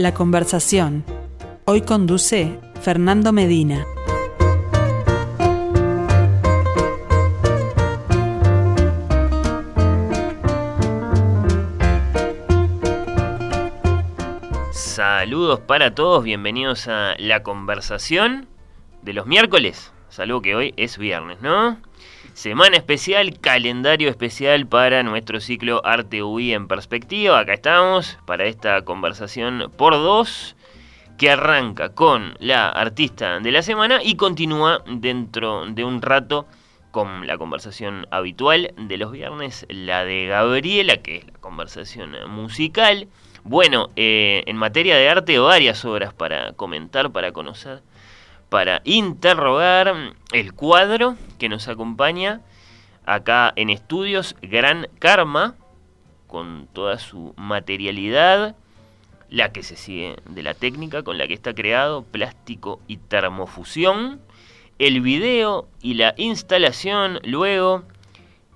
La conversación. Hoy conduce Fernando Medina. Saludos para todos, bienvenidos a la conversación de los miércoles. Salvo que hoy es viernes, ¿no? Semana especial, calendario especial para nuestro ciclo Arte UI en perspectiva. Acá estamos para esta conversación por dos que arranca con la artista de la semana y continúa dentro de un rato con la conversación habitual de los viernes, la de Gabriela, que es la conversación musical. Bueno, eh, en materia de arte, varias obras para comentar, para conocer para interrogar el cuadro que nos acompaña acá en estudios Gran Karma, con toda su materialidad, la que se sigue de la técnica con la que está creado, plástico y termofusión, el video y la instalación luego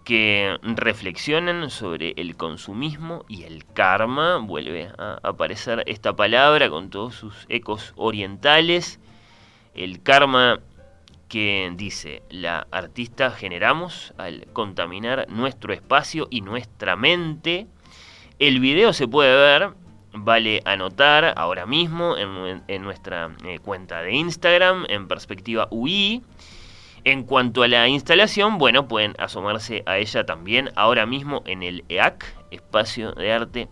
que reflexionan sobre el consumismo y el karma, vuelve a aparecer esta palabra con todos sus ecos orientales, el karma que dice la artista generamos al contaminar nuestro espacio y nuestra mente. El video se puede ver, vale anotar ahora mismo en, nuestra eh, cuenta de Instagram, en perspectiva UI. En cuanto a la instalación, bueno, pueden asomarse a ella también ahora mismo en el EAC, Espacio de Arte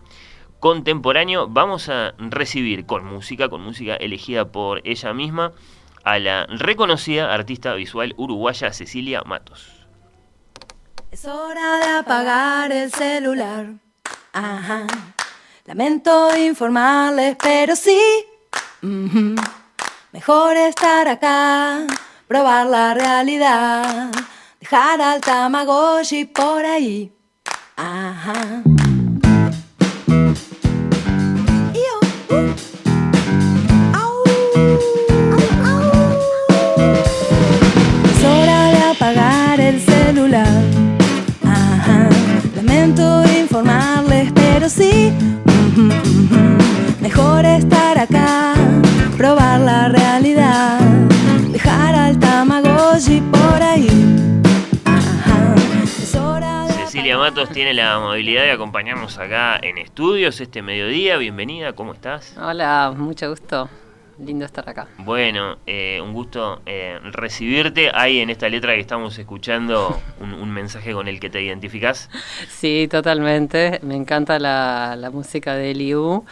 Contemporáneo. Vamos a recibir con música, con música elegida por ella misma, a la reconocida artista visual uruguaya Cecilia Matos. Es hora de apagar el celular. Ajá. Lamento informarles, pero sí. Mejor estar acá, probar la realidad, dejar al Tamagotchi por ahí. Ajá. Pero sí, mejor estar acá, probar la realidad, dejar al Tamagotchi por ahí. Cecilia Matos tiene la amabilidad de acompañarnos acá en estudios este mediodía. Bienvenida, ¿cómo estás? Hola, mucho gusto lindo estar acá. Bueno, eh, un gusto eh, recibirte. Hay en esta letra que estamos escuchando un, mensaje con el que te identificas. Sí, totalmente. Me encanta la, música de Eliu.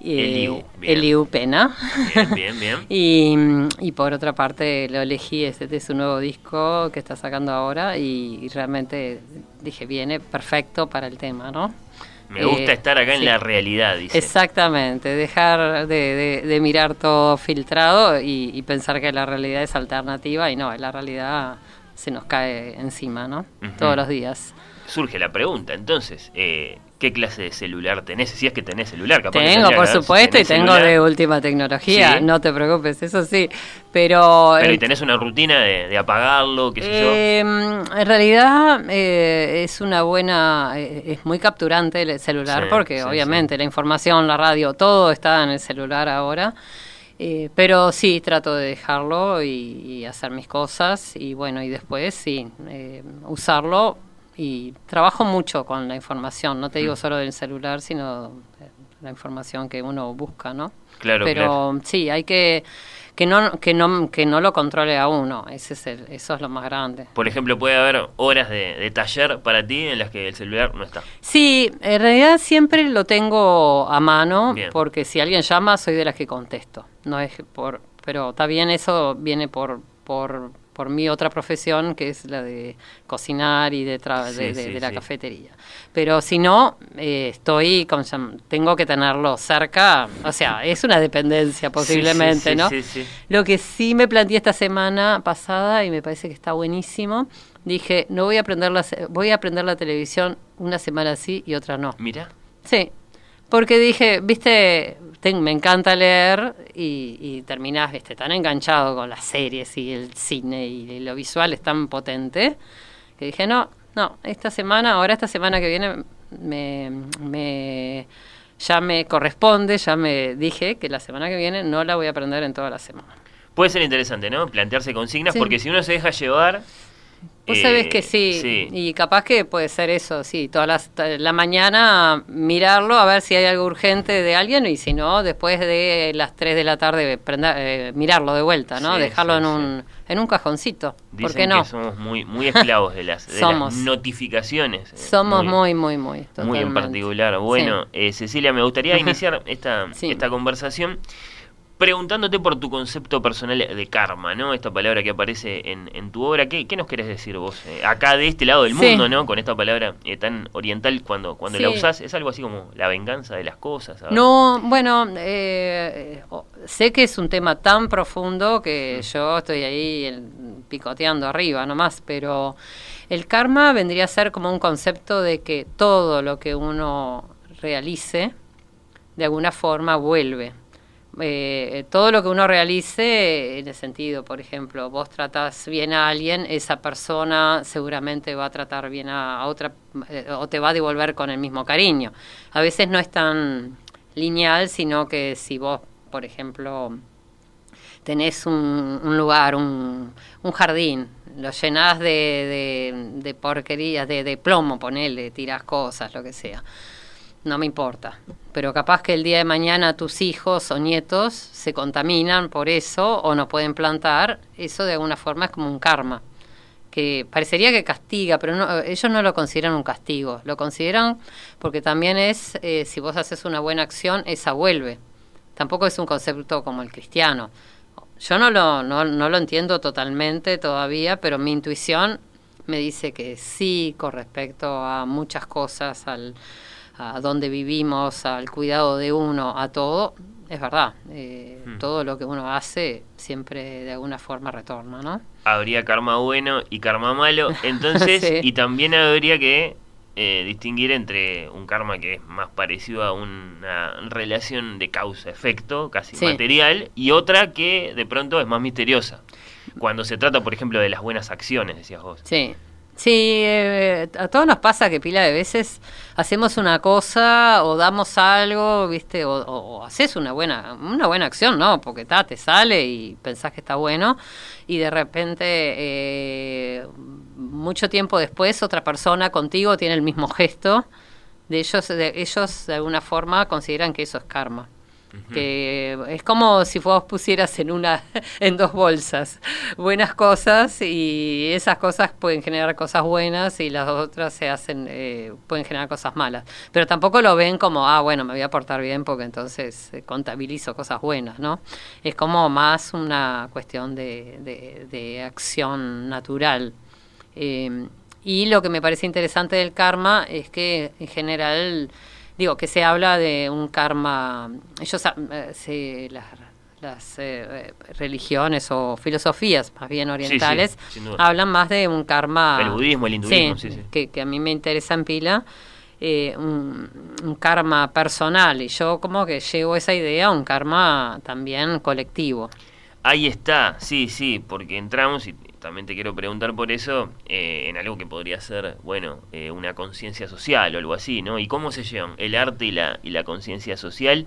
Eliu, Eliu Pena. Bien, bien, bien. y, por otra parte lo elegí, este es su nuevo disco que está sacando ahora y realmente dije, viene perfecto para el tema, ¿no? Me gusta eh, estar acá en la realidad, dice. Exactamente, dejar de, mirar todo filtrado y, pensar que la realidad es alternativa y no, la realidad se nos cae encima, ¿no? Todos los días. Surge la pregunta, entonces, eh, ¿qué clase de celular tenés? Si es que tenés celular, capaz Tengo, por supuesto, y tengo de última tecnología, no te preocupes, eso sí. Pero. Pero ¿y tenés una rutina de, apagarlo? ¿Qué sé yo? Em, en realidad eh, es una buena. Eh, es muy capturante el celular, porque obviamente la información, la radio, todo está en el celular ahora. Eh, pero sí, trato de dejarlo y, hacer mis cosas y bueno, y después sí, usarlo y trabajo mucho con la información, no te digo solo del celular, sino la información que uno busca, ¿no? Claro, Pero sí, hay que que no que no que no lo controle a uno, ese es el, eso es lo más grande. Por ejemplo, puede haber horas de, taller para ti en las que el celular no está. Sí, en realidad siempre lo tengo a mano porque si alguien llama soy de las que contesto, no es por pero está bien eso viene por por por mi otra profesión, que es la de cocinar y de, de, la cafetería. Pero si no, eh, estoy, con, tengo que tenerlo cerca, o sea, es una dependencia posiblemente, ¿no? Lo que sí me planteé esta semana pasada y me parece que está buenísimo, dije, no voy a aprender la, voy a aprender la televisión una semana sí y otra no. Mira. Sí, porque dije, viste, me encanta leer y, y terminás viste, tan enganchado con las series y el cine y lo visual es tan potente que dije, no, no, esta semana, ahora esta semana que viene me, ya me corresponde, ya me dije que la semana que viene no la voy a aprender en toda la semana. Puede ser interesante, ¿no? Plantearse consignas, porque si uno se deja llevar, Vos sabés que eh, sí, y capaz que puede ser eso, sí, toda la, mañana mirarlo a ver si hay algo urgente de alguien y si no, después de las 3 de la tarde eh, mirarlo de vuelta, ¿no? Dejarlo en, un, en un cajoncito. Dicen ¿Por qué no? que somos muy, muy esclavos de las, notificaciones. Eh, somos muy, muy, muy. Muy, en particular. Bueno, Cecilia, me gustaría iniciar esta, esta conversación preguntándote por tu concepto personal de karma, ¿no? Esta palabra que aparece en, en tu obra. ¿Qué, ¿Qué, nos querés decir vos? Eh, acá de este lado del mundo, ¿no? Con esta palabra eh, tan oriental cuando, cuando la usás, ¿es algo así como la venganza de las cosas? No, bueno, eh, sé que es un tema tan profundo que yo estoy ahí picoteando arriba nomás, pero el karma vendría a ser como un concepto de que todo lo que uno realice, de alguna forma vuelve eh, todo lo que uno realice en el sentido, por ejemplo, vos tratás bien a alguien, esa persona seguramente va a tratar bien a, otra eh, o te va a devolver con el mismo cariño. A veces no es tan lineal, sino que si vos, por ejemplo, tenés un, lugar, un, jardín, lo llenás de, porquerías, de, de plomo, ponele, tirás cosas, lo que sea no me importa. Pero capaz que el día de mañana tus hijos o nietos se contaminan por eso o no pueden plantar, eso de alguna forma es como un karma, que parecería que castiga, pero no, ellos no lo consideran un castigo, lo consideran porque también es, eh, si vos haces una buena acción, esa vuelve. Tampoco es un concepto como el cristiano. Yo no lo, no, no lo entiendo totalmente todavía, pero mi intuición me dice que sí con respecto a muchas cosas, al a dónde vivimos, al cuidado de uno, a todo, es verdad. Eh, hmm. Todo lo que uno hace siempre de alguna forma retorna, ¿no? Habría karma bueno y karma malo, entonces, y también habría que eh, distinguir entre un karma que es más parecido a una relación de causa-efecto, casi material, y otra que de pronto es más misteriosa. Cuando se trata, por ejemplo, de las buenas acciones, decías vos. Sí, Sí, eh, a todos nos pasa que pila de veces hacemos una cosa o damos algo, ¿viste? O, haces una buena una buena acción, ¿no? Porque ta, te sale y pensás que está bueno y de repente eh, mucho tiempo después otra persona contigo tiene el mismo gesto. De ellos, de ellos de alguna forma consideran que eso es karma que es como si vos pusieras en una en dos bolsas buenas cosas y esas cosas pueden generar cosas buenas y las otras se hacen eh, pueden generar cosas malas. Pero tampoco lo ven como ah bueno me voy a portar bien porque entonces eh, contabilizo cosas buenas no es como más una cuestión de, de, acción natural. Eh, y lo que me parece interesante del karma es que en general digo, que se habla de un karma, ellos, eh, las, eh, religiones o filosofías más bien orientales hablan más de un karma... El budismo, el hinduismo, sí, que, que, a mí me interesa en pila. Eh, un, karma personal y yo como que llevo esa idea a un karma también colectivo. Ahí está, sí, sí, porque entramos y también te quiero preguntar por eso, eh, en algo que podría ser, bueno, eh, una conciencia social o algo así, ¿no? ¿Y cómo se llevan el arte y la, y la conciencia social?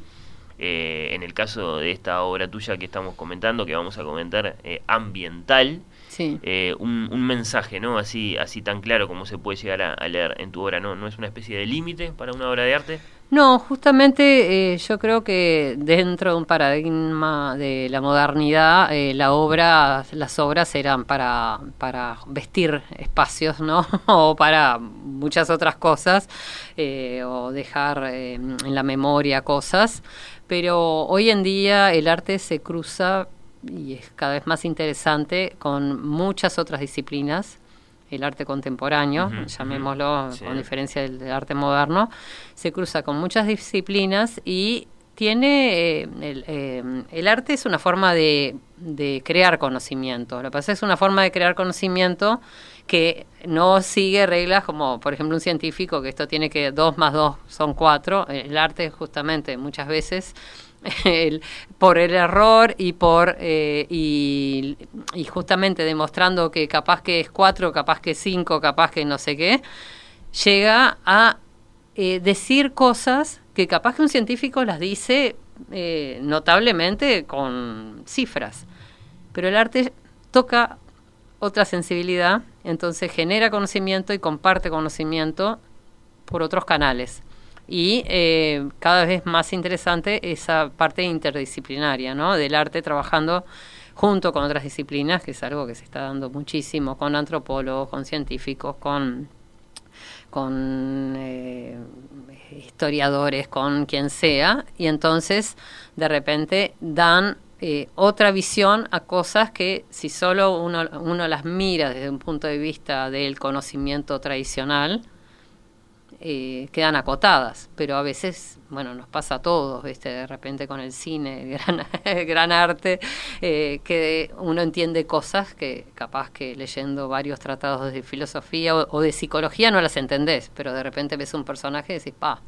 Eh, en el caso de esta obra tuya que estamos comentando, que vamos a comentar, ambiental, sí. un, un, mensaje, ¿no? Así, así tan claro como se puede llegar a, leer en tu obra, ¿no? ¿No es una especie de límite para una obra de arte? No, justamente eh, yo creo que dentro de un paradigma de la modernidad, eh, la obra, las obras eran para, para vestir espacios, ¿no? o para muchas otras cosas, eh, o dejar en la memoria cosas. Pero hoy en día el arte se cruza y es cada vez más interesante con muchas otras disciplinas el arte contemporáneo, llamémoslo con diferencia del, arte moderno, se cruza con muchas disciplinas y tiene eh, eh, el, arte es una forma de, de, crear conocimiento. Lo que pasa es una forma de crear conocimiento que no sigue reglas como, por ejemplo, un científico que esto tiene que dos más dos son cuatro. El arte justamente muchas veces por el error y por eh, y, justamente demostrando que capaz que es cuatro, capaz que cinco, capaz que no sé qué, llega a eh, decir cosas que capaz que un científico las dice eh, notablemente con cifras, pero el arte toca otra sensibilidad, entonces genera conocimiento y comparte conocimiento por otros canales. Y eh, cada vez más interesante esa parte interdisciplinaria, ¿no? Del arte trabajando junto con otras disciplinas, que es algo que se está dando muchísimo, con antropólogos, con científicos, con, con eh, historiadores, con quien sea, y entonces de repente dan eh, otra visión a cosas que si solo uno, uno las mira desde un punto de vista del conocimiento tradicional, eh, quedan acotadas, pero a veces, bueno, nos pasa a todos, ¿viste? de repente con el cine, gran, gran arte, eh, que uno entiende cosas que capaz que leyendo varios tratados de filosofía o, de psicología no las entendés, pero de repente ves un personaje y decís, pa,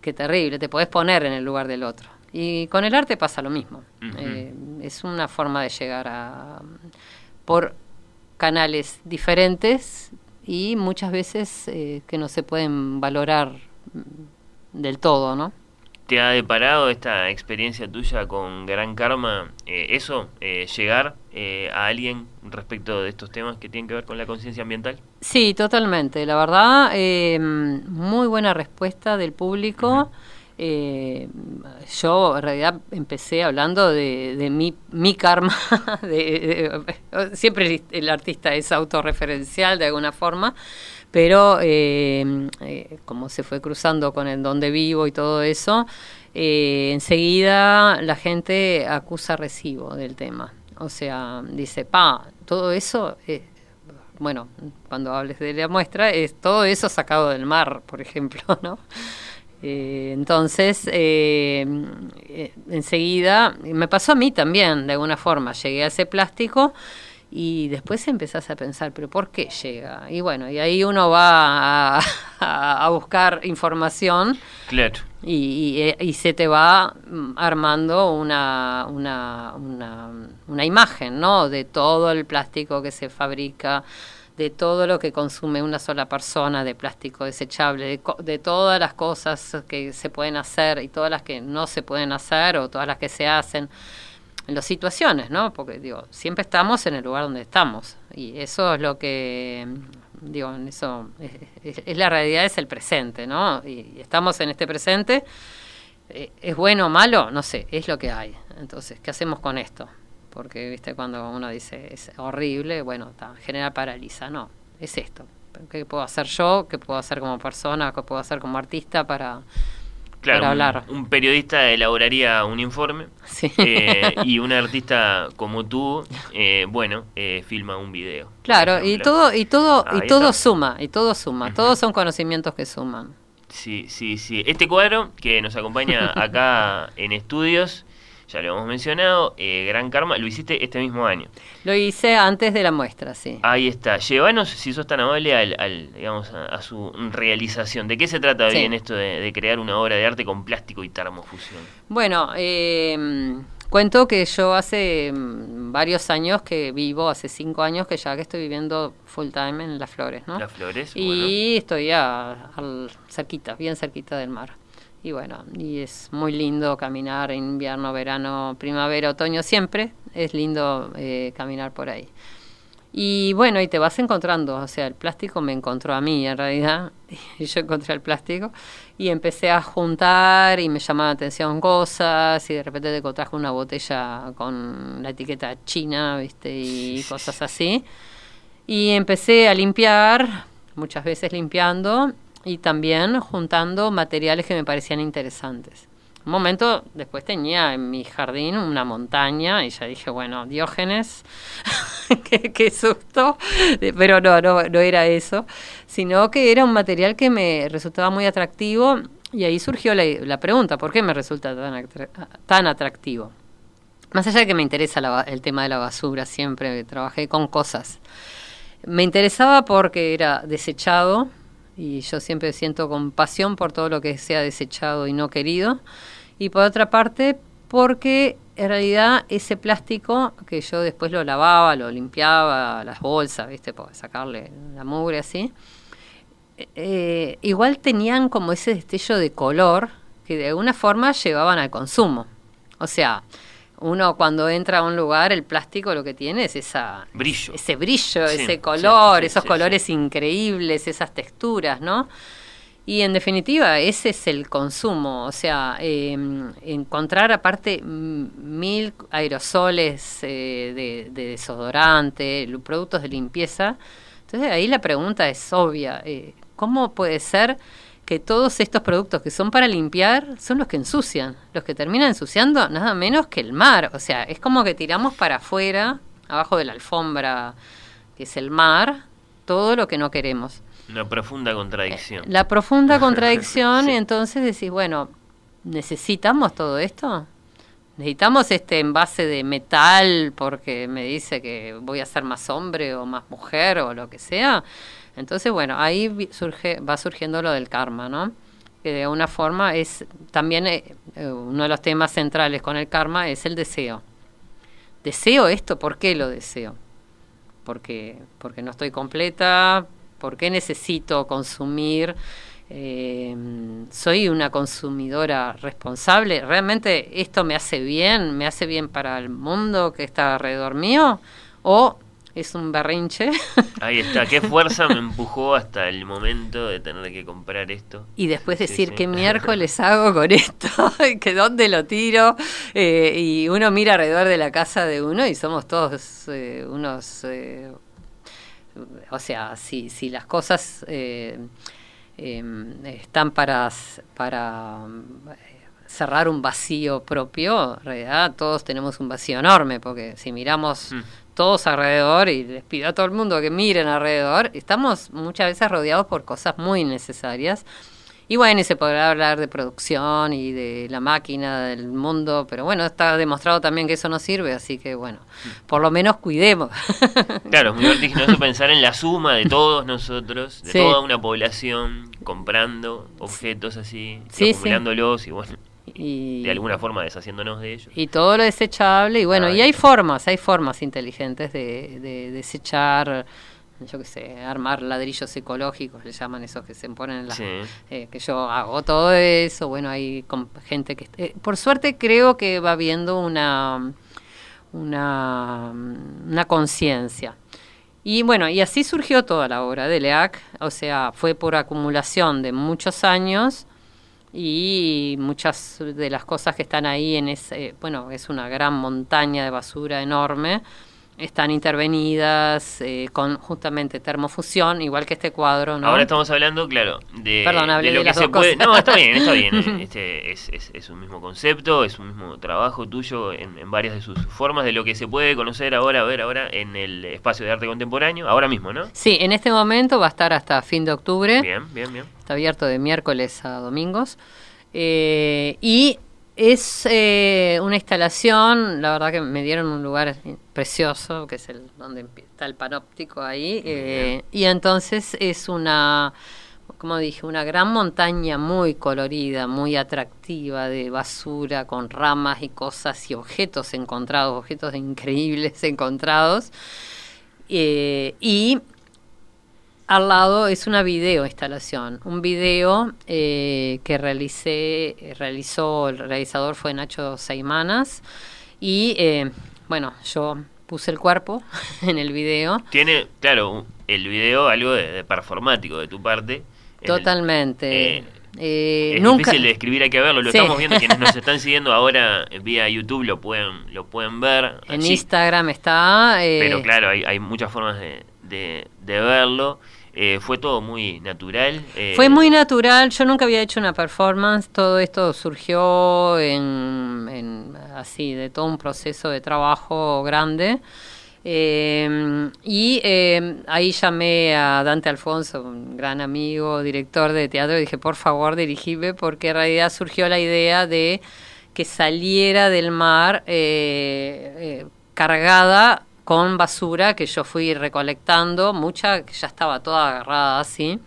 qué terrible, te podés poner en el lugar del otro. Y con el arte pasa lo mismo. Eh, es una forma de llegar a por canales diferentes y muchas veces eh, que no se pueden valorar del todo, ¿no? ¿Te ha deparado esta experiencia tuya con Gran Karma, eh, eso, eh, llegar a alguien respecto de estos temas que tienen que ver con la conciencia ambiental? Sí, totalmente. La verdad, muy buena respuesta del público. Eh, yo en realidad empecé hablando de, mi, mi, karma, siempre el artista es autorreferencial de alguna forma, pero eh, eh, como se fue cruzando con el donde vivo y todo eso, enseguida la gente acusa recibo del tema. O sea, dice, pa, todo eso bueno, cuando hables de la muestra, es todo eso sacado del mar, por ejemplo, ¿no? Eh, entonces, eh, eh, enseguida, me pasó a mí también, de alguna forma, llegué a ese plástico y después empezás a pensar, pero ¿por qué llega? Y bueno, y ahí uno va a, buscar información. Claro. Y, y, se te va mm, armando una, una, una, una imagen, ¿no? De todo el plástico que se fabrica, de todo lo que consume una sola persona de plástico desechable, de, todas las cosas que se pueden hacer y todas las que no se pueden hacer o todas las que se hacen en las situaciones, ¿no? Porque digo, siempre estamos en el lugar donde estamos y eso es lo que digo, eso es, la realidad es el presente, ¿no? Y, estamos en este presente. Eh, ¿Es bueno o malo? No sé, es lo que hay. Entonces, ¿qué hacemos con esto? Porque viste cuando uno dice es horrible, bueno, genera paraliza, no, es esto. ¿Qué puedo hacer yo? ¿Qué puedo hacer como persona? ¿Qué puedo hacer como artista para, claro, hablar? Un, periodista elaboraría un informe eh, y un artista como tú, eh, bueno, eh, filma un video. Claro, y todo y todo y todo suma, y todo suma, todos son conocimientos que suman. Sí, sí, sí. Este cuadro que nos acompaña acá en estudios ya lo hemos mencionado, eh, Gran Karma, lo hiciste este mismo año. Lo hice antes de la muestra, sí. Ahí está. Llévanos, si sos tan amable, al, digamos, a, su realización. ¿De qué se trata bien esto de, crear una obra de arte con plástico y termofusión? Bueno, eh, cuento que yo hace mm, varios años que vivo, hace cinco años que ya que estoy viviendo full time en Las Flores, ¿no? Las Flores, Y estoy a, cerquita, bien cerquita del mar y bueno, y es muy lindo caminar en invierno, verano, primavera, otoño, siempre es lindo eh, caminar por ahí. Y bueno, y te vas encontrando, o sea, el plástico me encontró a mí en realidad, y yo encontré el plástico, y empecé a juntar y me llamaban la atención cosas, y de repente te encontrás con una botella con la etiqueta china, viste, y cosas así. Y empecé a limpiar, muchas veces limpiando, y también juntando materiales que me parecían interesantes. Un momento después tenía en mi jardín una montaña y ya dije, bueno, Diógenes, qué, susto, pero no, no, no era eso, sino que era un material que me resultaba muy atractivo y ahí surgió la, pregunta, ¿por qué me resulta tan, tan atractivo? Más allá de que me interesa el tema de la basura, siempre trabajé con cosas. Me interesaba porque era desechado, y yo siempre siento compasión por todo lo que sea desechado y no querido. Y por otra parte, porque en realidad ese plástico que yo después lo lavaba, lo limpiaba, las bolsas, ¿viste? Para sacarle la mugre así. eh, igual tenían como ese destello de color que de alguna forma llevaban al consumo. O sea, uno cuando entra a un lugar, el plástico lo que tiene es esa, brillo. ese brillo, ese color, esos colores increíbles, esas texturas, ¿no? Y en definitiva, ese es el consumo, o sea, em, encontrar aparte mil aerosoles eh, de, desodorante, productos de limpieza. Entonces ahí la pregunta es obvia, eh, ¿cómo puede ser que todos estos productos que son para limpiar son los que ensucian? Los que terminan ensuciando nada menos que el mar, o sea, es como que tiramos para afuera, abajo de la alfombra, que es el mar, todo lo que no queremos. Una profunda contradicción. La profunda contradicción, y entonces decís, bueno, ¿necesitamos todo esto? ¿Necesitamos este envase de metal porque me dice que voy a ser más hombre o más mujer o lo que sea? Entonces, bueno, ahí surge, va surgiendo lo del karma, ¿no? Que de alguna forma es también eh, eh, uno de los temas centrales con el karma es el deseo. ¿Deseo esto? ¿Por qué lo deseo? Porque, porque no estoy completa, ¿Por qué necesito consumir? Eh, ¿Soy una consumidora responsable? ¿Realmente esto me hace bien? ¿Me hace bien para el mundo que está alrededor mío? ¿O es un berrinche. Ahí está, qué fuerza me empujó hasta el momento de tener que comprar esto. Y después decir, ¿qué miércoles hago con esto? ¿Que dónde lo tiro? Eh, y uno mira alrededor de la casa de uno y somos todos eh, unos o sea, si, si las cosas eh, em, están para, para eh, cerrar un vacío propio, en realidad todos tenemos un vacío enorme, porque si miramos mm. Todos alrededor y les pido a todo el mundo que miren alrededor, estamos muchas veces rodeados por cosas muy necesarias y bueno, y se podrá hablar de producción y de la máquina del mundo, pero bueno, está demostrado también que eso no sirve, así que bueno, por lo menos cuidemos. Claro, es muy vertiginoso pensar en la suma de todos nosotros, de toda una población comprando objetos así, acumulándolos y bueno. Y, de alguna forma deshaciéndonos de ellos. Y todo lo desechable, y bueno, y hay formas, hay formas inteligentes de, de desechar yo qué sé, armar ladrillos ecológicos, le llaman esos que se ponen en la... Eh, que yo hago todo eso, bueno, hay gente que... Eh, por suerte creo que va viendo una, una, una conciencia. Y bueno, y así surgió toda la obra de Leac, o sea, fue por acumulación de muchos años y muchas de las cosas que están ahí en ese, bueno, es una gran montaña de basura enorme están intervenidas eh, con justamente termofusión, igual que este cuadro. ¿no? Ahora estamos hablando, claro, de, lo que se puede. No, está bien, está bien. Este es, es, un mismo concepto, es un mismo trabajo tuyo en, varias de sus formas, de lo que se puede conocer ahora, a ver, ahora en el espacio de arte contemporáneo, ahora mismo, ¿no? Sí, en este momento va a estar hasta fin de octubre. Bien, bien, bien. Está abierto de miércoles a domingos. Eh, y es eh, una instalación, la verdad que me dieron un lugar precioso, que es el donde está el panóptico ahí, eh, y entonces es una, como dije, una gran montaña muy colorida, muy atractiva de basura con ramas y cosas y objetos encontrados, objetos increíbles encontrados. Eh, y al lado es una video instalación, un video eh, que realicé, realizó, el realizador fue Nacho Saimanas y bueno, yo puse el cuerpo en el video. Tiene, claro, el video algo de, performático de tu parte. Totalmente. Eh, es difícil de describir, hay que verlo. Lo estamos viendo quienes nos están siguiendo ahora vía YouTube lo pueden lo pueden ver. En Instagram está. Pero claro, hay, hay muchas formas de, de, verlo. Eh, fue todo muy natural. Eh, fue muy natural, yo nunca había hecho una performance, todo esto surgió en, así, de todo un proceso de trabajo grande. Eh, y ahí llamé a Dante Alfonso, un gran amigo, director de teatro, y dije, por favor, dirigime, porque en realidad surgió la idea de que saliera del mar cargada con basura que yo fui recolectando, mucha que ya estaba toda agarrada así.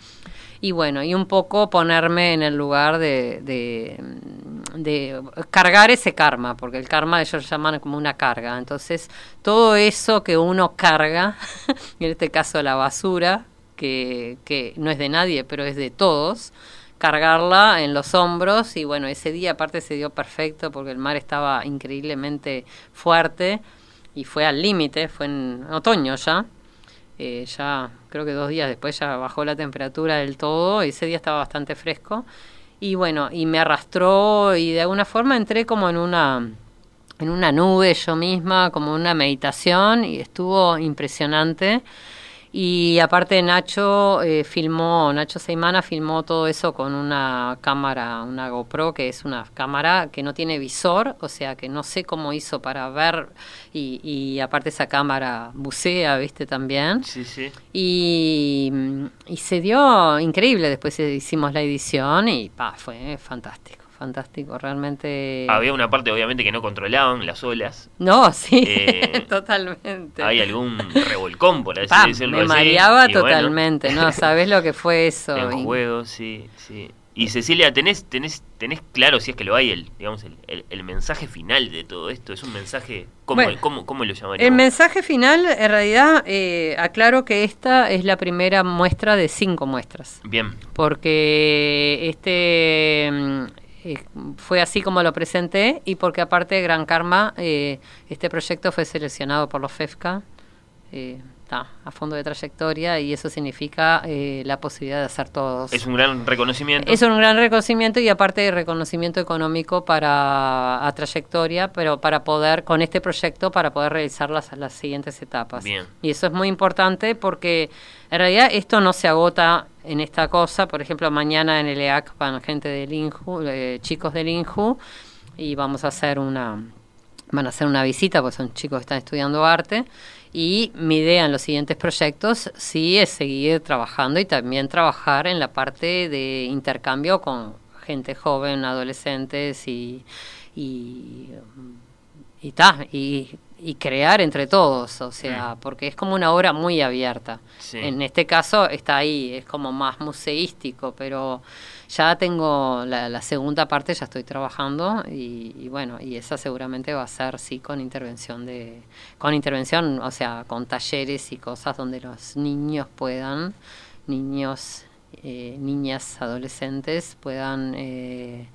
Y bueno, y un poco ponerme en el lugar de, de, cargar ese karma, porque el karma ellos lo llaman como una carga. Entonces, todo eso que uno carga, en este caso la basura, que, que no es de nadie, pero es de todos, cargarla en los hombros y bueno, ese día aparte se dio perfecto porque el mar estaba increíblemente fuerte y fue al límite, fue en otoño ya. Eh, ya creo que dos días después ya bajó la temperatura del todo ese día estaba bastante fresco y bueno y me arrastró y de alguna forma entré como en una en una nube yo misma como una meditación y estuvo impresionante y aparte Nacho eh, filmó, Nacho Seimana filmó todo eso con una cámara, una GoPro, que es una cámara que no tiene visor, o sea que no sé cómo hizo para ver, y, y aparte esa cámara bucea, viste, también. Sí, sí. Y, y se dio increíble, después hicimos la edición y pa, fue fantástico fantástico, realmente. Había una parte, obviamente, que no controlaban las olas. No, sí, eh, totalmente. Hay algún revolcón, por así decirlo. Me mareaba totalmente, ¿no? ¿Sabes lo que fue eso? En juego, sí, sí. Y Cecilia, ¿tenés, tenés, tenés claro, si es que lo hay, el, digamos, el, el, mensaje final de todo esto? ¿Es un mensaje, cómo, cómo, cómo lo llamaríamos? El mensaje final, en realidad, eh, aclaro que esta es la primera muestra de cinco muestras. Bien. Porque este mm, eh, fue así como lo presenté y porque aparte Gran Karma, eh, este proyecto fue seleccionado por los FEFCA. Eh, a fondo de trayectoria y eso significa eh, la posibilidad de hacer todos. Es un gran reconocimiento. Es un gran reconocimiento y aparte reconocimiento económico para a trayectoria, pero para poder, con este proyecto, para poder realizar las, las siguientes etapas. Bien. Y eso es muy importante porque en realidad esto no se agota en esta cosa. Por ejemplo, mañana en el EAC van gente del INJU, eh, chicos del INJU, y vamos a hacer una, van a hacer una visita, porque son chicos que están estudiando arte y mi idea en los siguientes proyectos sí es seguir trabajando y también trabajar en la parte de intercambio con gente joven, adolescentes y y y, y, y crear entre todos, o sea, mm. porque es como una obra muy abierta. En este caso está ahí, es como más museístico, pero ya tengo la, segunda parte, ya estoy trabajando y, bueno, y esa seguramente va a ser sí con intervención de, con intervención, o sea, con talleres y cosas donde los niños puedan, niños, eh, niñas, adolescentes puedan eh,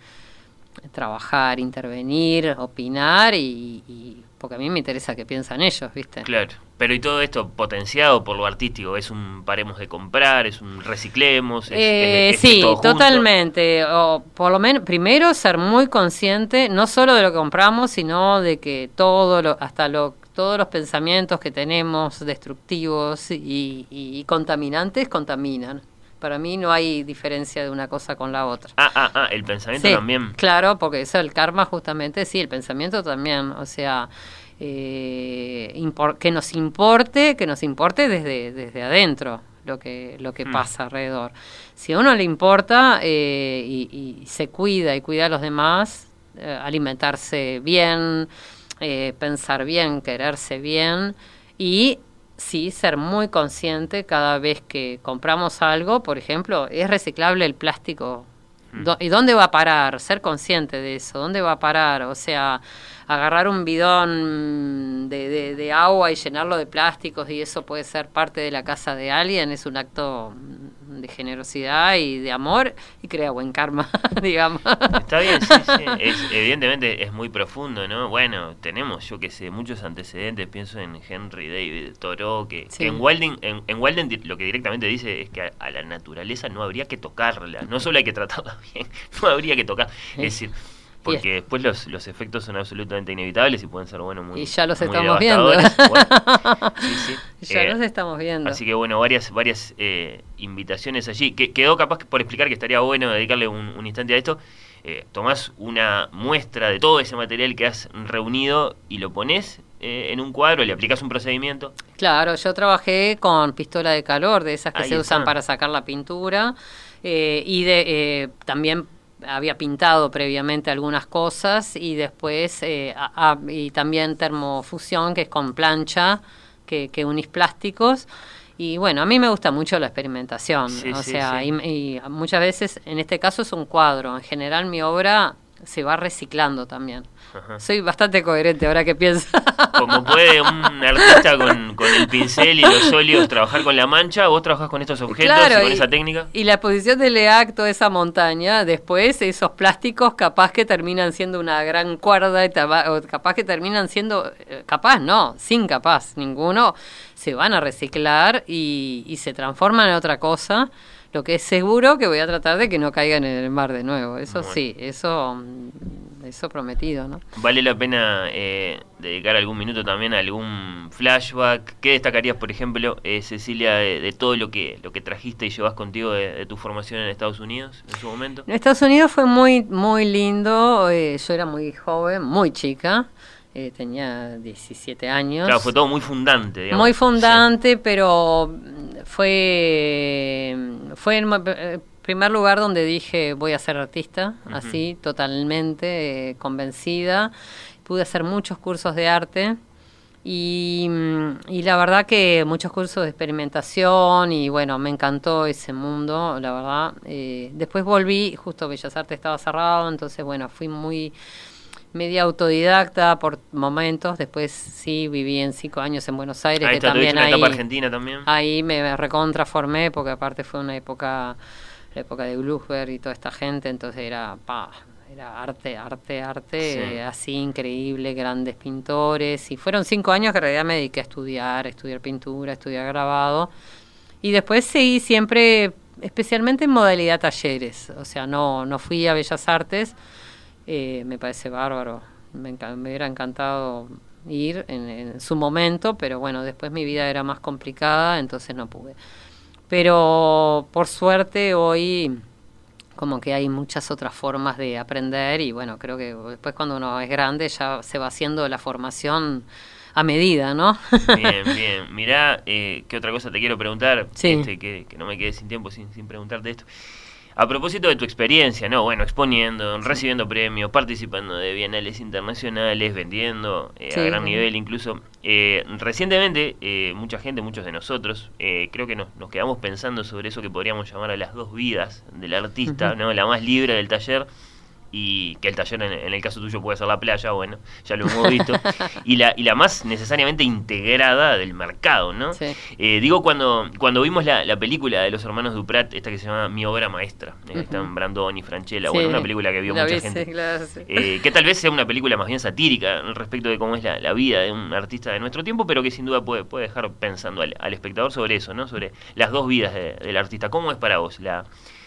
trabajar, intervenir, opinar y porque a mí me interesa que piensan ellos, ¿viste? Claro, pero y todo esto potenciado por lo artístico, es un paremos de comprar, es un reciclemos, es, eh, sí, totalmente, o por lo menos primero ser muy consciente no solo de lo que compramos, sino de que todo lo hasta lo todos los pensamientos que tenemos destructivos y contaminantes contaminan. Para mí no hay diferencia de una cosa con la otra. Ah, ah, ah, el pensamiento también. Claro, porque eso, el karma justamente, sí, el pensamiento también, o sea, eh, que nos importe, que nos importe desde, desde adentro lo que, lo que mm. pasa alrededor. Si a uno le importa eh, y, se cuida y cuida a los demás, eh, alimentarse bien, pensar bien, quererse bien y sí ser muy consciente cada vez que compramos algo, por ejemplo, es reciclable el plástico. Mm. ¿Y dónde va a parar? Ser consciente de eso, ¿dónde va a parar? O sea, agarrar un bidón de, de, agua y llenarlo de plásticos y eso puede ser parte de la casa de alguien, es un acto de generosidad y de amor y crea buen karma, digamos. Está bien, sí, sí. evidentemente es muy profundo, ¿no? Bueno, tenemos, yo que sé, muchos antecedentes, pienso en Henry David Thoreau, que, en Walden, en, Walden lo que directamente dice es que a, la naturaleza no habría que tocarla, no solo hay que tratarla bien, no habría que tocar. Es decir, porque después los, los efectos son absolutamente inevitables y pueden ser, bueno, muy Y ya los estamos viendo. Ya eh, los estamos viendo. Así que, bueno, varias varias eh, invitaciones allí. Que, quedó capaz por explicar que estaría bueno dedicarle un, instante a esto. Eh, tomás una muestra de todo ese material que has reunido y lo pones eh, en un cuadro, le aplicas un procedimiento. Claro, yo trabajé con pistola de calor, de esas que se usan para sacar la pintura, y de también había pintado previamente algunas cosas y después eh, y también termofusión que es con plancha que, que unís plásticos. Y bueno a mí me gusta mucho la experimentación o sea Y, muchas veces en este caso es un cuadro. En general mi obra se va reciclando también. Soy bastante coherente ahora que pienso. Como puede un artista con, el pincel y los óleos trabajar con la mancha, vos trabajás con estos objetos y con esa técnica. Y la posición del EAC, toda esa montaña, después esos plásticos capaz que terminan siendo una gran cuerda, o capaz que terminan siendo, eh, capaz no, sin capaz ninguno, se van a reciclar y, y se transforman en otra cosa lo que es seguro que voy a tratar de que no caigan en el mar de nuevo. Eso sí, eso, mm, eso prometido, ¿no? ¿Vale la pena eh, dedicar algún minuto también a algún flashback? ¿Qué destacarías, por ejemplo, eh, Cecilia, de, todo lo que, lo que trajiste y llevas contigo de, tu formación en Estados Unidos en su momento? En Estados Unidos fue muy, muy lindo. Eh, yo era muy joven, muy chica. Eh, tenía 17 años. Claro, fue todo muy fundante, digamos. Muy fundante, pero fue, fue el eh, primer lugar donde dije voy a ser artista, así, totalmente eh, convencida. Pude hacer muchos cursos de arte. Y, y, la verdad que muchos cursos de experimentación y bueno, me encantó ese mundo, la verdad. después volví, justo Bellas Artes estaba cerrado, entonces bueno, fui muy media autodidacta por momentos. Después sí viví en cinco años en Buenos Aires, ahí que también ahí, Argentina también. Ahí me recontraformé porque aparte fue una época, la época de Bluesberg y toda esta gente, entonces era pa, era arte, arte, arte, así increíble, grandes pintores. Y fueron cinco años que en realidad me dediqué a estudiar, estudiar pintura, estudiar grabado. Y después seguí siempre, especialmente en modalidad talleres. O sea, no, no fui a Bellas Artes eh, me parece bárbaro. Me, hubiera encantado ir en, su momento, pero bueno, después mi vida era más complicada, entonces no pude. Pero por suerte hoy como que hay muchas otras formas de aprender y bueno, creo que después cuando uno es grande ya se va haciendo la formación a medida, ¿no? Bien, bien. Mirá, eh, ¿qué otra cosa te quiero preguntar? Este, que, que, no me quede sin tiempo sin, sin preguntarte esto. A propósito de tu experiencia, ¿no? Bueno, exponiendo, recibiendo premios, participando de bienales internacionales, vendiendo eh, a gran nivel incluso. Eh, recientemente, eh, mucha gente, muchos de nosotros, creo que nos, quedamos pensando sobre eso que podríamos llamar a las dos vidas del artista, ¿no? La más libre del taller y que el taller en, el caso tuyo puede ser la playa, bueno, ya lo hemos visto, y la, y la más necesariamente integrada del mercado, ¿no? Eh, digo, cuando, cuando vimos la, la, película de los hermanos Duprat, esta que se llama Mi obra maestra, eh, están Brandon y Franchella, bueno, una película que vio mucha gente, eh, que tal vez sea una película más bien satírica respecto de cómo es la, la, vida de un artista de nuestro tiempo, pero que sin duda puede, puede dejar pensando al, al espectador sobre eso, ¿no? Sobre las dos vidas del artista. ¿Cómo es para vos la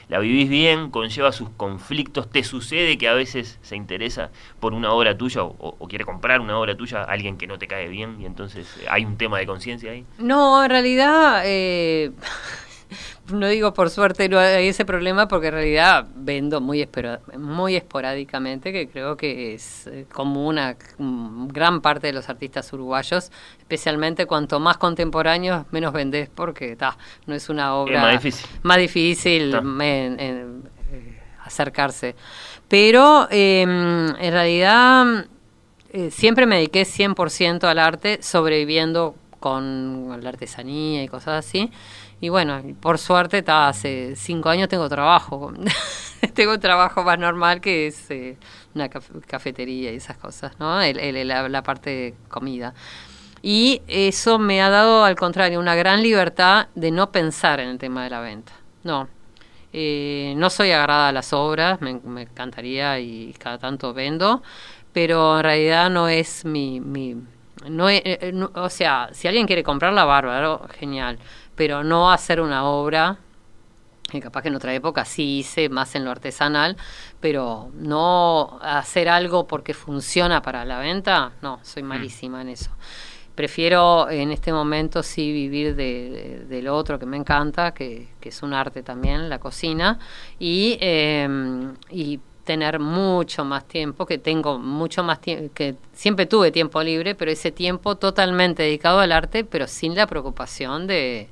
la vivís bien, conlleva sus conflictos, te sucede que a veces se interesa por una obra tuya o, quiere comprar una obra tuya a alguien que no te cae bien y entonces eh, hay un tema de conciencia ahí. No, en realidad eh, no digo por suerte no hay ese problema porque en realidad vendo muy, muy esporádicamente, que creo que es eh, como una gran parte de los artistas uruguayos, especialmente cuanto más contemporáneos menos vendés porque no es una obra más difícil, más difícil eh, acercarse. Pero em, en realidad eh, siempre me dediqué 100% al arte, sobreviviendo con la artesanía y cosas así. Y bueno, por suerte, hace cinco años tengo trabajo. tengo un trabajo más normal que es eh, una cafetería y esas cosas, ¿no? El, la, parte de comida. Y eso me ha dado, al contrario, una gran libertad de no pensar en el tema de la venta. No. Eh, no soy agarrada a las obras, me, encantaría y cada tanto vendo, pero en realidad no es mi... mi no, eh, o sea, si alguien quiere comprarla, bárbaro, genial pero no hacer una obra que capaz que en otra época sí hice más en lo artesanal, pero no hacer algo porque funciona para la venta, no, soy mm. malísima en eso. Prefiero en este momento sí vivir de, lo otro que me encanta, que, es un arte también, la cocina, y, em, y tener mucho más tiempo, que tengo mucho más tiempo, que siempre tuve tiempo libre, pero ese tiempo totalmente dedicado al arte, pero sin la preocupación de,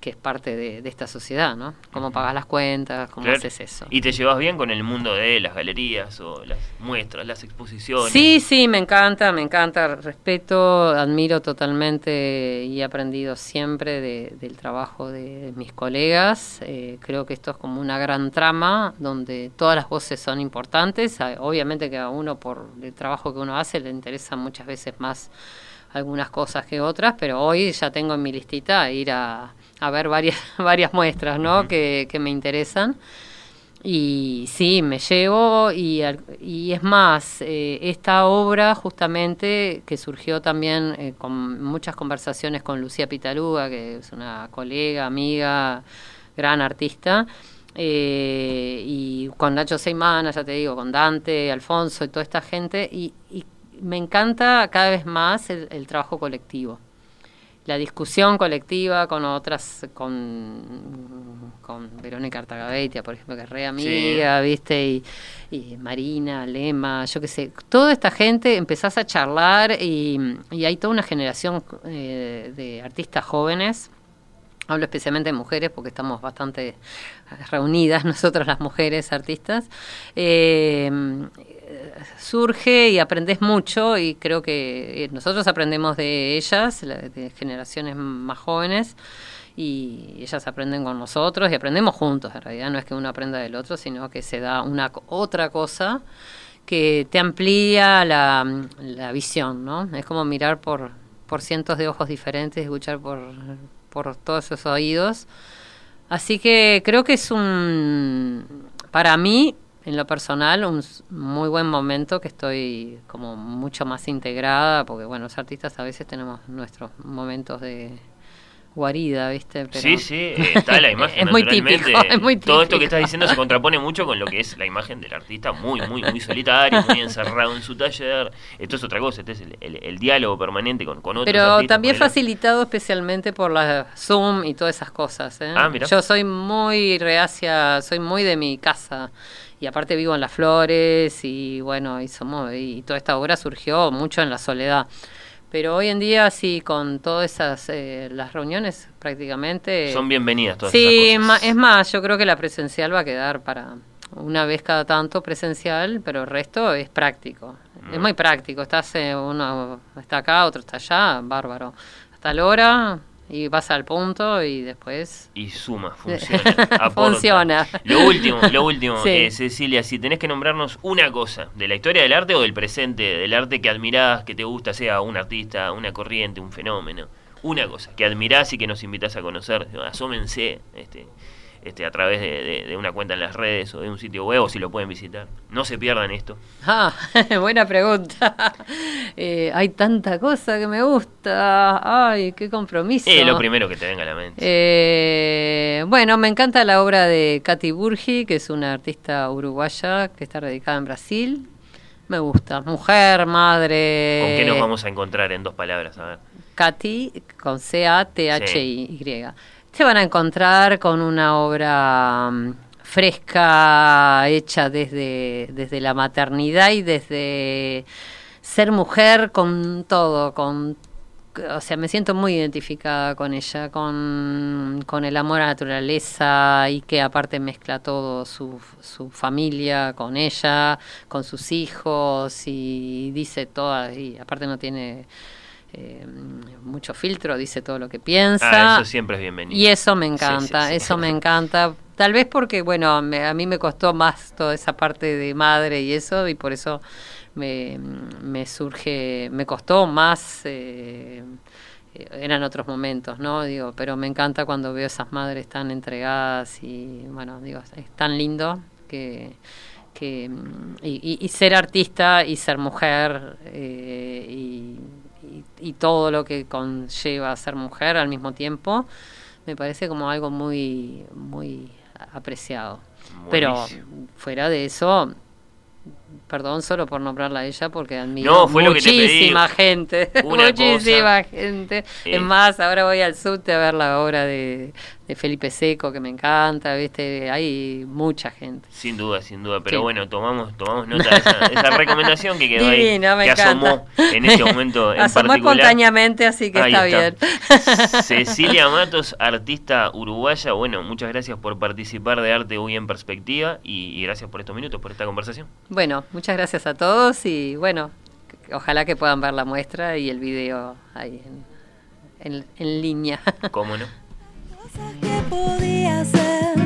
que es parte de, esta sociedad, ¿no? Cómo pagas las cuentas, cómo haces eso. ¿Y te llevas bien con el mundo de las galerías o las muestras, las exposiciones? Sí, sí, me encanta, me encanta, respeto, admiro totalmente y he aprendido siempre del trabajo de mis colegas. Eh, creo que esto es como una gran trama donde todas las voces son importantes. Ah, obviamente que a uno por el trabajo que uno hace le interesa muchas veces más algunas cosas que otras, pero hoy ya tengo en mi listita ir a a ver varias, varias muestras ¿no? que, que, me interesan. Y sí, me llevo y, y es más, eh, esta obra justamente que surgió también eh, con muchas conversaciones con Lucía Pitaluga, que es una colega, amiga, gran artista, eh, y con Nacho Seimana, ya te digo, con Dante, Alfonso y toda esta gente, y, y me encanta cada vez más el trabajo colectivo la discusión colectiva con otras, con, con Verónica Artagabeitia, por ejemplo, que es re amiga, ¿viste? Y, Marina, Lema, yo qué sé, toda esta gente empezás a charlar y, hay toda una generación eh, de artistas jóvenes. Hablo especialmente de mujeres porque estamos bastante reunidas nosotras las mujeres artistas. Eh, surge y aprendes mucho y creo que eh, nosotros aprendemos de ellas, de generaciones más jóvenes y ellas aprenden con nosotros y aprendemos juntos. En realidad no es que uno aprenda del otro, sino que se da una otra cosa que te amplía la, la visión, ¿no? Es como mirar por, por cientos de ojos diferentes, escuchar por, por todos esos oídos. Así que creo que es un, para mí, en lo personal, un muy buen momento que estoy como mucho más integrada, porque bueno, los artistas a veces tenemos nuestros momentos de guarida, ¿viste? sí, sí, está la imagen. es, muy típico, es muy Todo esto que estás diciendo se contrapone mucho con lo que es la imagen del artista, muy, muy, muy solitario, muy encerrado en su taller. Esto es otra cosa, este es el, diálogo permanente con, con otros. Pero también facilitado especialmente por la Zoom y todas esas cosas. ¿eh? Ah, Yo soy muy reacia, soy muy de mi casa y aparte vivo en Las Flores y bueno, y, somos, y toda esta obra surgió mucho en la soledad. Pero hoy en día sí, con todas esas, eh, las reuniones prácticamente... Son bienvenidas todas sí, esas cosas. es más, yo creo que la presencial va a quedar para una vez cada tanto presencial, pero el resto es práctico. Es mm. muy práctico, estás, eh, uno está acá, otro está allá, bárbaro. Hasta la hora, y vas al punto y después... Y suma, funciona. funciona. Lo último, lo último, eh, Cecilia, si tenés que nombrarnos una cosa de la historia del arte o del presente, del arte que admirás, que te gusta, sea un artista, una corriente, un fenómeno, una cosa que admirás y que nos invitas a conocer, asómense, este, este, a través de, una cuenta en las redes o de un sitio web o si lo pueden visitar. No se pierdan esto. Ah, buena pregunta. Eh, hay tanta cosa que me gusta. Ay, qué compromiso. Es lo primero que te venga a la mente. Eh, bueno, me encanta la obra de Katy Burgi, que es una artista uruguaya que está radicada en Brasil. Me gusta. Mujer, madre. ¿Con qué nos vamos a encontrar en dos palabras? A ver. Katy con C-A-T-H-Y se van a encontrar con una obra mm, fresca, hecha desde, desde la maternidad y desde ser mujer con todo, con o sea, me siento muy identificada con ella, con, con el amor a la naturaleza y que aparte mezcla todo su, su familia con ella, con sus hijos y dice todo, y aparte no tiene eh, mucho filtro, dice todo lo que piensa. Ah, eso siempre es bienvenido. Y eso me encanta, eso me encanta. Tal vez porque, bueno, a mí me costó más toda esa parte de madre y eso, y por eso me, me surge, me costó más. Eh, eran otros momentos, ¿no? Digo, pero me encanta cuando veo esas madres tan entregadas y, bueno, digo, es tan lindo que, que y, ser artista y ser mujer eh, y y, todo lo que conlleva ser mujer al mismo tiempo, me parece como algo muy, muy apreciado. Pero fuera de eso, perdón solo por nombrarla a ella porque admiro muchísima gente muchísima gente es más ahora voy al subte a ver la obra de, Felipe Seco, que me encanta, ¿viste? Hay mucha gente. Sin duda, sin duda. Pero bueno, tomamos tomamos nota de esa, recomendación que quedó ahí, que asomó en este momento en asomó espontáneamente, así que está, bien. Cecilia Matos, artista uruguaya. Bueno, muchas gracias por participar de Arte Hoy en Perspectiva y, gracias por estos minutos, por esta conversación. Bueno, muchas gracias a todos y bueno, ojalá que puedan ver la muestra y el video ahí en, en, en línea. ¿Cómo no? que podía ser.